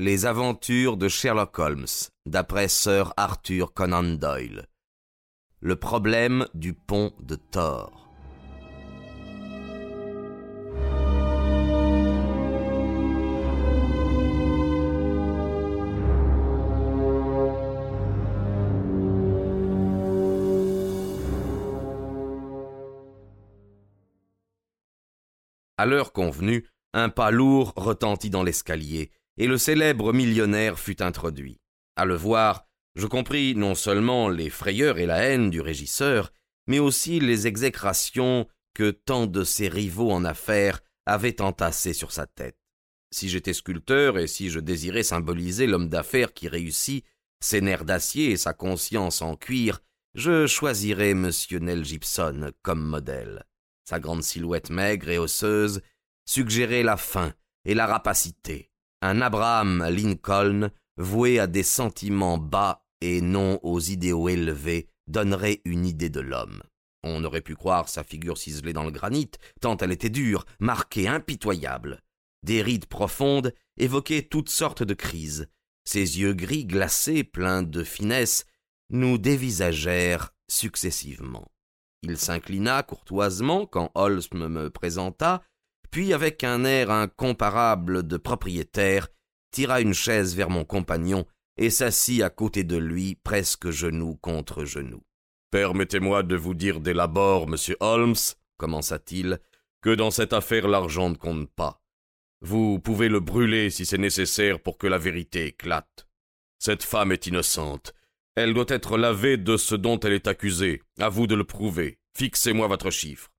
Les aventures de Sherlock Holmes, d'après Sir Arthur Conan Doyle. Le problème du pont de Thor. À l'heure convenue, un pas lourd retentit dans l'escalier, et le célèbre millionnaire fut introduit. À le voir, je compris non seulement les frayeurs et la haine du régisseur, mais aussi les exécrations que tant de ses rivaux en affaires avaient entassées sur sa tête. Si j'étais sculpteur et si je désirais symboliser l'homme d'affaires qui réussit, ses nerfs d'acier et sa conscience en cuir, je choisirais M. Nell Gibson comme modèle. Sa grande silhouette maigre et osseuse suggérait la faim et la rapacité, un Abraham Lincoln voué à des sentiments bas et non aux idéaux élevés donnerait une idée de l'homme. On aurait pu croire sa figure ciselée dans le granit, tant elle était dure, marquée, impitoyable. Des rides profondes évoquaient toutes sortes de crises. Ses yeux gris glacés, pleins de finesse, nous dévisagèrent successivement. Il s'inclina courtoisement quand Holmes me présenta, puis avec un air incomparable de propriétaire, tira une chaise vers mon compagnon et s'assit à côté de lui, presque genou contre genou. Permettez-moi de vous dire dès l'abord, monsieur Holmes, commença-t-il, que dans cette affaire l'argent ne compte pas. Vous pouvez le brûler si c'est nécessaire pour que la vérité éclate. Cette femme est innocente. Elle doit être lavée de ce dont elle est accusée. À vous de le prouver. Fixez-moi votre chiffre.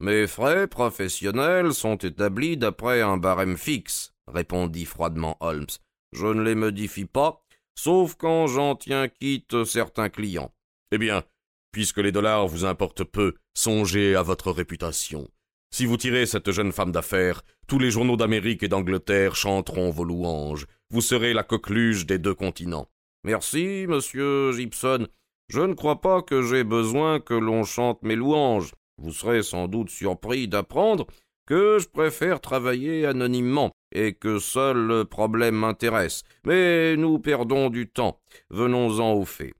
Mes frais professionnels sont établis d'après un barème fixe, répondit froidement Holmes. Je ne les modifie pas, sauf quand j'en tiens quitte certains clients. Eh bien, puisque les dollars vous importent peu, songez à votre réputation. Si vous tirez cette jeune femme d'affaires, tous les journaux d'Amérique et d'Angleterre chanteront vos louanges. Vous serez la coqueluche des deux continents. Merci, monsieur Gibson. Je ne crois pas que j'ai besoin que l'on chante mes louanges. Vous serez sans doute surpris d'apprendre que je préfère travailler anonymement et que seul le problème m'intéresse. Mais nous perdons du temps. Venons-en aux faits.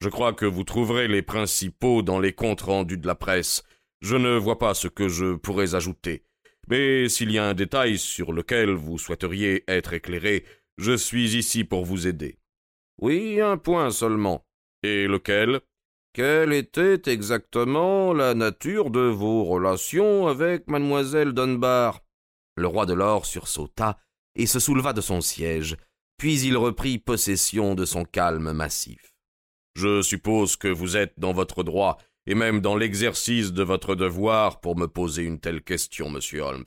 Je crois que vous trouverez les principaux dans les comptes rendus de la presse. Je ne vois pas ce que je pourrais ajouter. Mais s'il y a un détail sur lequel vous souhaiteriez être éclairé, je suis ici pour vous aider. Oui, un point seulement. Et lequel? Quelle était exactement la nature de vos relations avec mademoiselle Dunbar? Le roi de l'or sursauta et se souleva de son siège, puis il reprit possession de son calme massif. Je suppose que vous êtes dans votre droit, et même dans l'exercice de votre devoir pour me poser une telle question, monsieur Holmes.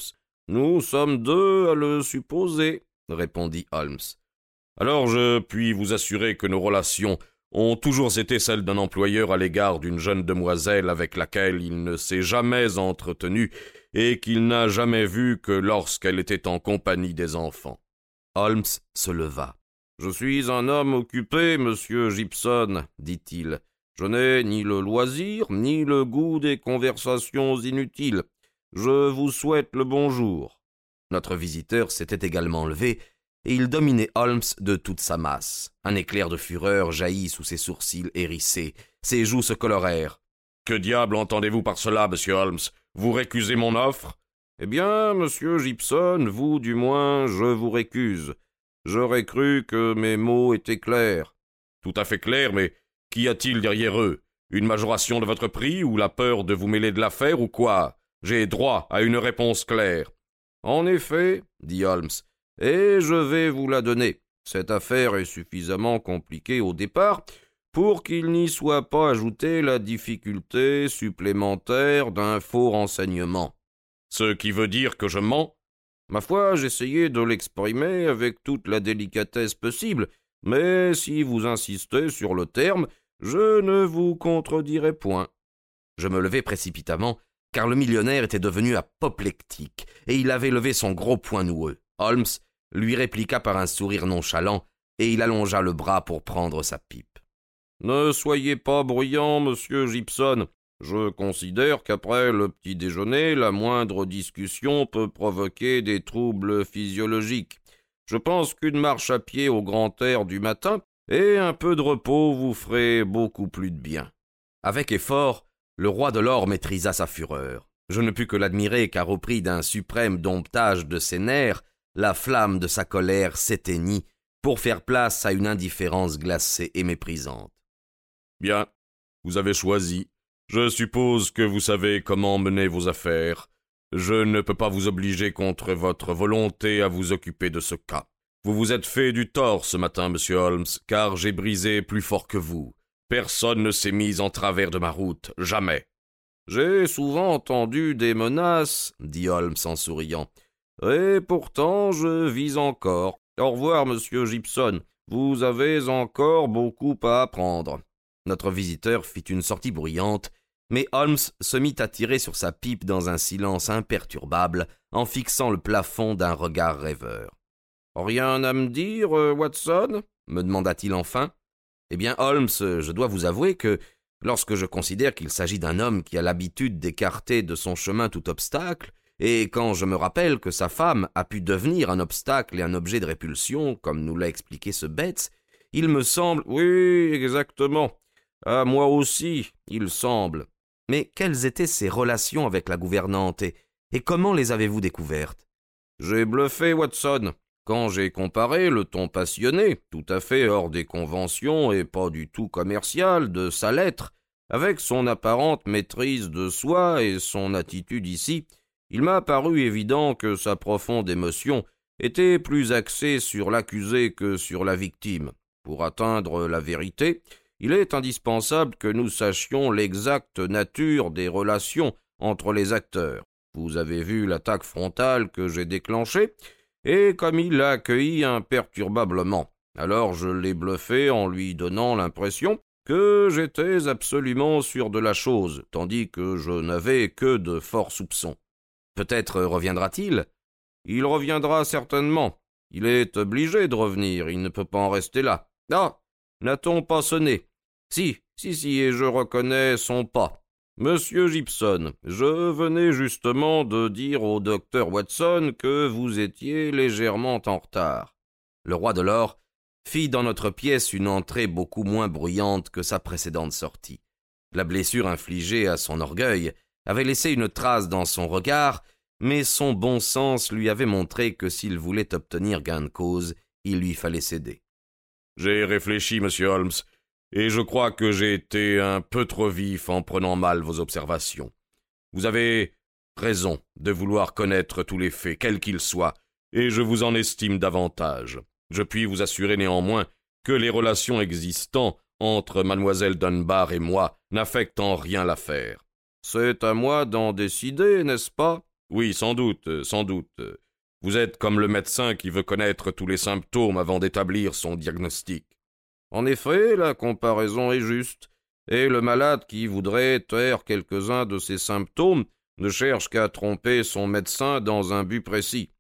Nous sommes deux à le supposer, répondit Holmes. Alors je puis vous assurer que nos relations ont toujours été celles d'un employeur à l'égard d'une jeune demoiselle avec laquelle il ne s'est jamais entretenu et qu'il n'a jamais vue que lorsqu'elle était en compagnie des enfants. Holmes se leva. Je suis un homme occupé, monsieur Gibson, dit-il. Je n'ai ni le loisir, ni le goût des conversations inutiles. Je vous souhaite le bonjour. Notre visiteur s'était également levé et il dominait Holmes de toute sa masse. Un éclair de fureur jaillit sous ses sourcils hérissés, ses joues se colorèrent. Que diable entendez-vous par cela, monsieur Holmes? Vous récusez mon offre? Eh bien, monsieur Gibson, vous du moins, je vous récuse. J'aurais cru que mes mots étaient clairs. Tout à fait clairs, mais qu'y a-t-il derrière eux? Une majoration de votre prix ou la peur de vous mêler de l'affaire ou quoi? J'ai droit à une réponse claire. En effet, dit Holmes, et je vais vous la donner. Cette affaire est suffisamment compliquée au départ pour qu'il n'y soit pas ajouté la difficulté supplémentaire d'un faux renseignement. Ce qui veut dire que je mens Ma foi, j'essayais de l'exprimer avec toute la délicatesse possible, mais si vous insistez sur le terme, je ne vous contredirai point. Je me levai précipitamment, car le millionnaire était devenu apoplectique, et il avait levé son gros poing noueux. Holmes lui répliqua par un sourire nonchalant, et il allongea le bras pour prendre sa pipe. Ne soyez pas bruyant, monsieur Gibson. Je considère qu'après le petit déjeuner, la moindre discussion peut provoquer des troubles physiologiques. Je pense qu'une marche à pied au grand air du matin et un peu de repos vous ferait beaucoup plus de bien. Avec effort, le roi de l'or maîtrisa sa fureur. Je ne pus que l'admirer car au prix d'un suprême domptage de ses nerfs, la flamme de sa colère s'éteignit pour faire place à une indifférence glacée et méprisante. Bien, vous avez choisi. Je suppose que vous savez comment mener vos affaires. Je ne peux pas vous obliger contre votre volonté à vous occuper de ce cas. Vous vous êtes fait du tort ce matin, monsieur Holmes, car j'ai brisé plus fort que vous. Personne ne s'est mis en travers de ma route, jamais. J'ai souvent entendu des menaces, dit Holmes en souriant. Et pourtant je vis encore. Au revoir, monsieur Gibson. Vous avez encore beaucoup à apprendre. Notre visiteur fit une sortie bruyante, mais Holmes se mit à tirer sur sa pipe dans un silence imperturbable, en fixant le plafond d'un regard rêveur. Rien à me dire, euh, Watson? me demanda-t-il enfin. Eh bien, Holmes, je dois vous avouer que, lorsque je considère qu'il s'agit d'un homme qui a l'habitude d'écarter de son chemin tout obstacle, et quand je me rappelle que sa femme a pu devenir un obstacle et un objet de répulsion, comme nous l'a expliqué ce Betts, il me semble. Oui, exactement. À moi aussi, il semble. Mais quelles étaient ses relations avec la gouvernante et, comment les avez-vous découvertes? J'ai bluffé Watson. Quand j'ai comparé le ton passionné, tout à fait hors des conventions et pas du tout commercial, de sa lettre, avec son apparente maîtrise de soi et son attitude ici, il m'a paru évident que sa profonde émotion était plus axée sur l'accusé que sur la victime. Pour atteindre la vérité, il est indispensable que nous sachions l'exacte nature des relations entre les acteurs. Vous avez vu l'attaque frontale que j'ai déclenchée, et comme il l'a accueilli imperturbablement. Alors je l'ai bluffé en lui donnant l'impression que j'étais absolument sûr de la chose, tandis que je n'avais que de forts soupçons. Peut-être reviendra-t-il Il reviendra certainement. Il est obligé de revenir, il ne peut pas en rester là. Ah N'a-t-on pas sonné? Si, si, si, et je reconnais son pas. Monsieur Gibson, je venais justement de dire au docteur Watson que vous étiez légèrement en retard. Le roi de l'or fit dans notre pièce une entrée beaucoup moins bruyante que sa précédente sortie. La blessure infligée à son orgueil avait laissé une trace dans son regard, mais son bon sens lui avait montré que s'il voulait obtenir gain de cause, il lui fallait céder. J'ai réfléchi, monsieur Holmes, et je crois que j'ai été un peu trop vif en prenant mal vos observations. Vous avez raison de vouloir connaître tous les faits, quels qu'ils soient, et je vous en estime davantage. Je puis vous assurer néanmoins que les relations existant entre mademoiselle Dunbar et moi n'affectent en rien l'affaire. C'est à moi d'en décider, n'est-ce pas? Oui, sans doute, sans doute. Vous êtes comme le médecin qui veut connaître tous les symptômes avant d'établir son diagnostic. En effet, la comparaison est juste, et le malade qui voudrait taire quelques-uns de ses symptômes ne cherche qu'à tromper son médecin dans un but précis.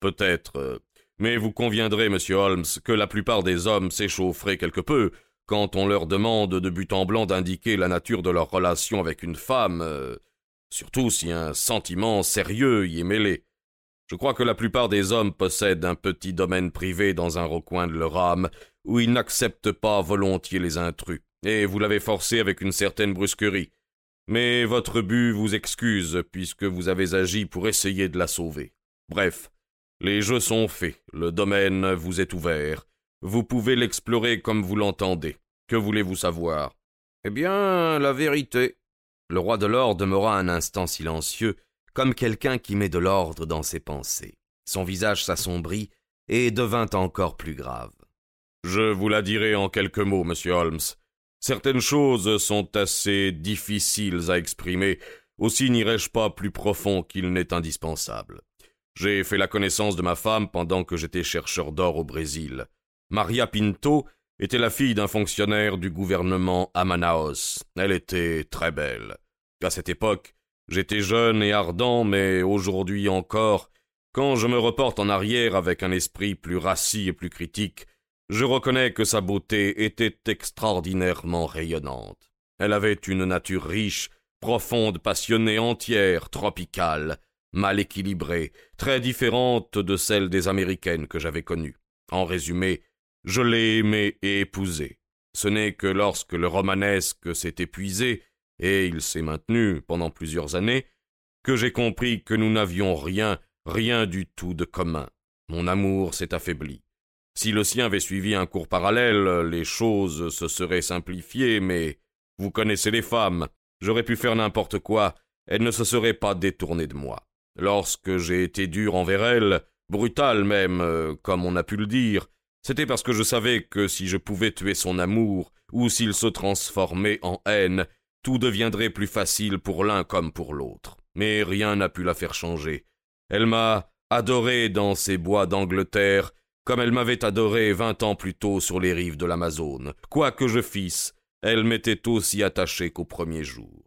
Peut-être. Mais vous conviendrez, monsieur Holmes, que la plupart des hommes s'échaufferaient quelque peu quand on leur demande de but en blanc d'indiquer la nature de leur relation avec une femme, euh, surtout si un sentiment sérieux y est mêlé. Je crois que la plupart des hommes possèdent un petit domaine privé dans un recoin de leur âme, où ils n'acceptent pas volontiers les intrus, et vous l'avez forcé avec une certaine brusquerie. Mais votre but vous excuse, puisque vous avez agi pour essayer de la sauver. Bref, les jeux sont faits, le domaine vous est ouvert, vous pouvez l'explorer comme vous l'entendez. Que voulez-vous savoir? Eh bien, la vérité. Le roi de l'or demeura un instant silencieux, comme quelqu'un qui met de l'ordre dans ses pensées. Son visage s'assombrit et devint encore plus grave. Je vous la dirai en quelques mots, monsieur Holmes. Certaines choses sont assez difficiles à exprimer, aussi n'irai-je pas plus profond qu'il n'est indispensable. J'ai fait la connaissance de ma femme pendant que j'étais chercheur d'or au Brésil. Maria Pinto était la fille d'un fonctionnaire du gouvernement à. Elle était très belle. À cette époque, J'étais jeune et ardent, mais aujourd'hui encore, quand je me reporte en arrière avec un esprit plus rassis et plus critique, je reconnais que sa beauté était extraordinairement rayonnante. Elle avait une nature riche, profonde, passionnée, entière, tropicale. mal équilibrée, très différente de celle des Américaines que j'avais connues. En résumé, je l'ai aimée et épousée. Ce n'est que lorsque le romanesque s'est épuisé, et il s'est maintenu pendant plusieurs années, que j'ai compris que nous n'avions rien, rien du tout de commun. Mon amour s'est affaibli. Si le sien avait suivi un cours parallèle, les choses se seraient simplifiées, mais vous connaissez les femmes. J'aurais pu faire n'importe quoi, elles ne se seraient pas détournées de moi. Lorsque j'ai été dur envers elles, brutal même, euh, comme on a pu le dire, c'était parce que je savais que si je pouvais tuer son amour, ou s'il se transformait en haine, tout deviendrait plus facile pour l'un comme pour l'autre. Mais rien n'a pu la faire changer. Elle m'a adoré dans ces bois d'Angleterre, comme elle m'avait adoré vingt ans plus tôt sur les rives de l'Amazone. Quoi que je fisse, elle m'était aussi attachée qu'au premier jour.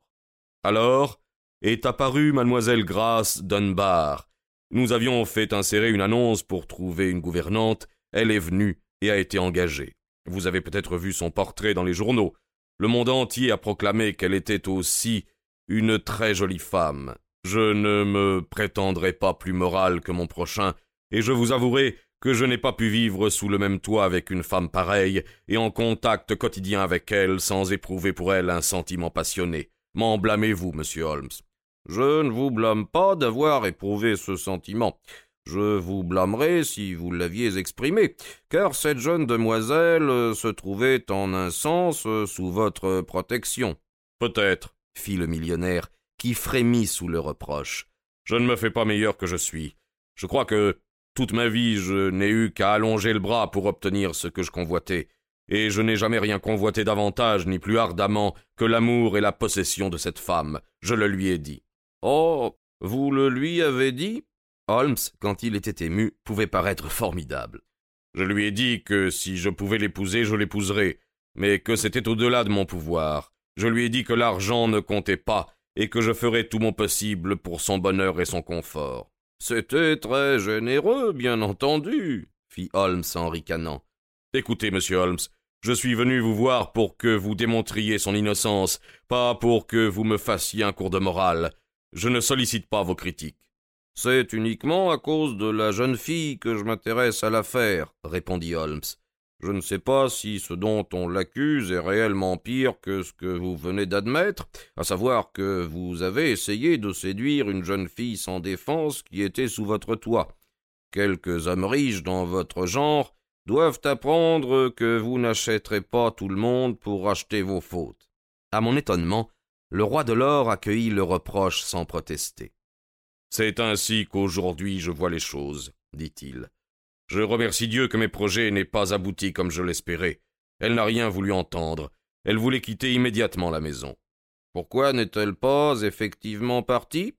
Alors est apparue mademoiselle Grace Dunbar. Nous avions fait insérer une annonce pour trouver une gouvernante, elle est venue et a été engagée. Vous avez peut-être vu son portrait dans les journaux. Le monde entier a proclamé qu'elle était aussi une très jolie femme. Je ne me prétendrai pas plus moral que mon prochain, et je vous avouerai que je n'ai pas pu vivre sous le même toit avec une femme pareille, et en contact quotidien avec elle, sans éprouver pour elle un sentiment passionné. M'en blâmez-vous, monsieur Holmes Je ne vous blâme pas d'avoir éprouvé ce sentiment. Je vous blâmerai si vous l'aviez exprimé, car cette jeune demoiselle se trouvait en un sens sous votre protection. Peut-être, fit le millionnaire, qui frémit sous le reproche. Je ne me fais pas meilleur que je suis. Je crois que toute ma vie je n'ai eu qu'à allonger le bras pour obtenir ce que je convoitais, et je n'ai jamais rien convoité davantage ni plus ardemment que l'amour et la possession de cette femme. Je le lui ai dit. Oh. Vous le lui avez dit? Holmes, quand il était ému, pouvait paraître formidable. Je lui ai dit que si je pouvais l'épouser, je l'épouserais, mais que c'était au-delà de mon pouvoir. Je lui ai dit que l'argent ne comptait pas, et que je ferais tout mon possible pour son bonheur et son confort. C'était très généreux, bien entendu, fit Holmes en ricanant. Écoutez, monsieur Holmes, je suis venu vous voir pour que vous démontriez son innocence, pas pour que vous me fassiez un cours de morale. Je ne sollicite pas vos critiques. C'est uniquement à cause de la jeune fille que je m'intéresse à l'affaire, répondit Holmes. Je ne sais pas si ce dont on l'accuse est réellement pire que ce que vous venez d'admettre, à savoir que vous avez essayé de séduire une jeune fille sans défense qui était sous votre toit. Quelques hommes riches dans votre genre doivent apprendre que vous n'achèterez pas tout le monde pour acheter vos fautes. À mon étonnement, le roi de l'or accueillit le reproche sans protester. C'est ainsi qu'aujourd'hui je vois les choses, dit-il. Je remercie Dieu que mes projets n'aient pas abouti comme je l'espérais. Elle n'a rien voulu entendre. Elle voulait quitter immédiatement la maison. Pourquoi n'est-elle pas effectivement partie?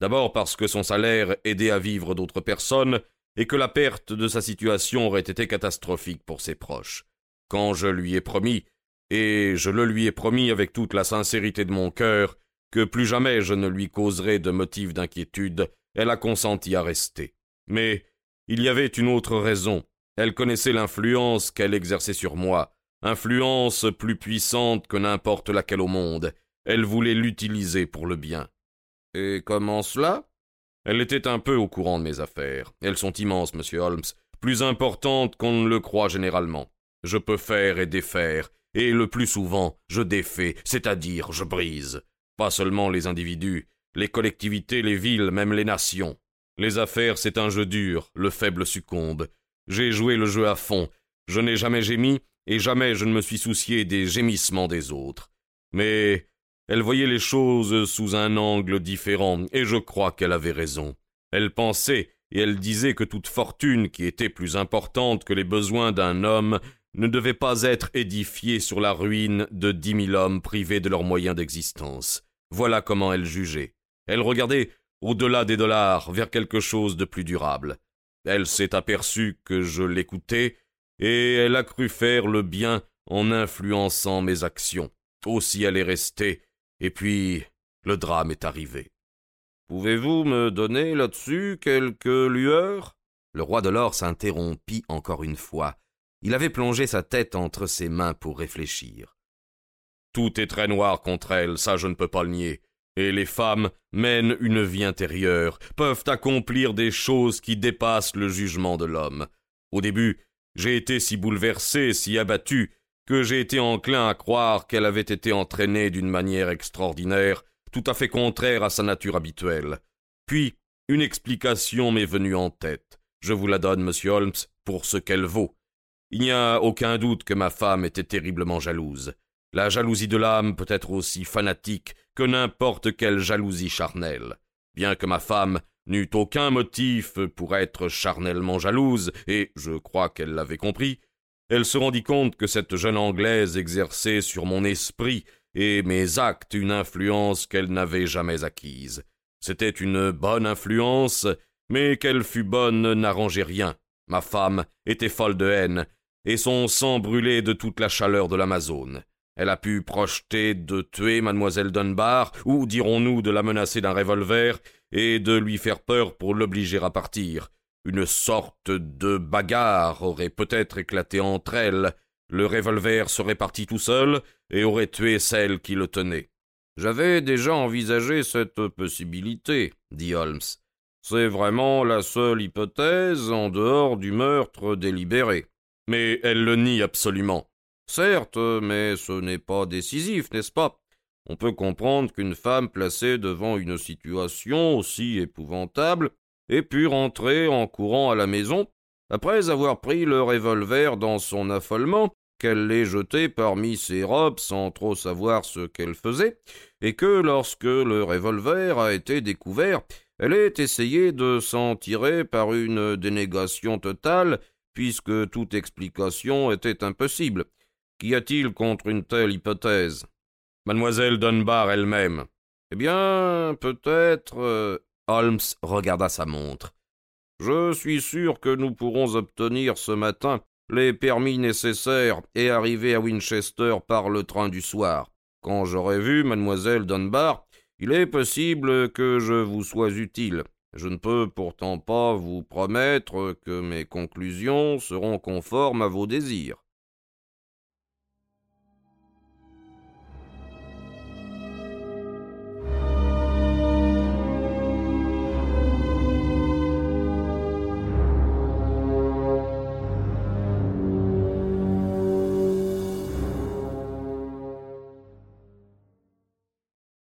D'abord parce que son salaire aidait à vivre d'autres personnes et que la perte de sa situation aurait été catastrophique pour ses proches. Quand je lui ai promis, et je le lui ai promis avec toute la sincérité de mon cœur, que plus jamais je ne lui causerai de motifs d'inquiétude, elle a consenti à rester. Mais il y avait une autre raison. Elle connaissait l'influence qu'elle exerçait sur moi, influence plus puissante que n'importe laquelle au monde. Elle voulait l'utiliser pour le bien. Et comment cela? Elle était un peu au courant de mes affaires. Elles sont immenses, monsieur Holmes, plus importantes qu'on ne le croit généralement. Je peux faire et défaire, et le plus souvent je défais, c'est-à-dire je brise. Pas seulement les individus, les collectivités, les villes, même les nations. Les affaires, c'est un jeu dur, le faible succombe. J'ai joué le jeu à fond, je n'ai jamais gémi, et jamais je ne me suis soucié des gémissements des autres. Mais elle voyait les choses sous un angle différent, et je crois qu'elle avait raison. Elle pensait, et elle disait que toute fortune qui était plus importante que les besoins d'un homme ne devait pas être édifiée sur la ruine de dix mille hommes privés de leurs moyens d'existence. Voilà comment elle jugeait. Elle regardait au-delà des dollars vers quelque chose de plus durable. Elle s'est aperçue que je l'écoutais, et elle a cru faire le bien en influençant mes actions. Aussi elle est restée, et puis le drame est arrivé. Pouvez-vous me donner là-dessus quelques lueurs Le roi de l'or s'interrompit encore une fois, il avait plongé sa tête entre ses mains pour réfléchir. Tout est très noir contre elle, ça je ne peux pas le nier. Et les femmes mènent une vie intérieure, peuvent accomplir des choses qui dépassent le jugement de l'homme. Au début, j'ai été si bouleversé, si abattu, que j'ai été enclin à croire qu'elle avait été entraînée d'une manière extraordinaire, tout à fait contraire à sa nature habituelle. Puis, une explication m'est venue en tête. Je vous la donne, monsieur Holmes, pour ce qu'elle vaut. Il n'y a aucun doute que ma femme était terriblement jalouse. La jalousie de l'âme peut être aussi fanatique que n'importe quelle jalousie charnelle. Bien que ma femme n'eût aucun motif pour être charnellement jalouse, et je crois qu'elle l'avait compris, elle se rendit compte que cette jeune Anglaise exerçait sur mon esprit et mes actes une influence qu'elle n'avait jamais acquise. C'était une bonne influence, mais qu'elle fût bonne n'arrangeait rien. Ma femme était folle de haine, et son sang brûlait de toute la chaleur de l'Amazone. Elle a pu projeter de tuer mademoiselle Dunbar, ou dirons-nous de la menacer d'un revolver, et de lui faire peur pour l'obliger à partir. Une sorte de bagarre aurait peut-être éclaté entre elles, le revolver serait parti tout seul, et aurait tué celle qui le tenait. J'avais déjà envisagé cette possibilité, dit Holmes. C'est vraiment la seule hypothèse en dehors du meurtre délibéré. Mais elle le nie absolument. Certes, mais ce n'est pas décisif, n'est-ce pas? On peut comprendre qu'une femme placée devant une situation aussi épouvantable ait pu rentrer en courant à la maison, après avoir pris le revolver dans son affolement, qu'elle l'ait jeté parmi ses robes sans trop savoir ce qu'elle faisait, et que lorsque le revolver a été découvert, elle ait essayé de s'en tirer par une dénégation totale, puisque toute explication était impossible. Qu'y a-t-il contre une telle hypothèse? Mademoiselle Dunbar elle-même. Eh bien, peut-être. Euh, Holmes regarda sa montre. Je suis sûr que nous pourrons obtenir ce matin les permis nécessaires et arriver à Winchester par le train du soir. Quand j'aurai vu mademoiselle Dunbar, il est possible que je vous sois utile. Je ne peux pourtant pas vous promettre que mes conclusions seront conformes à vos désirs.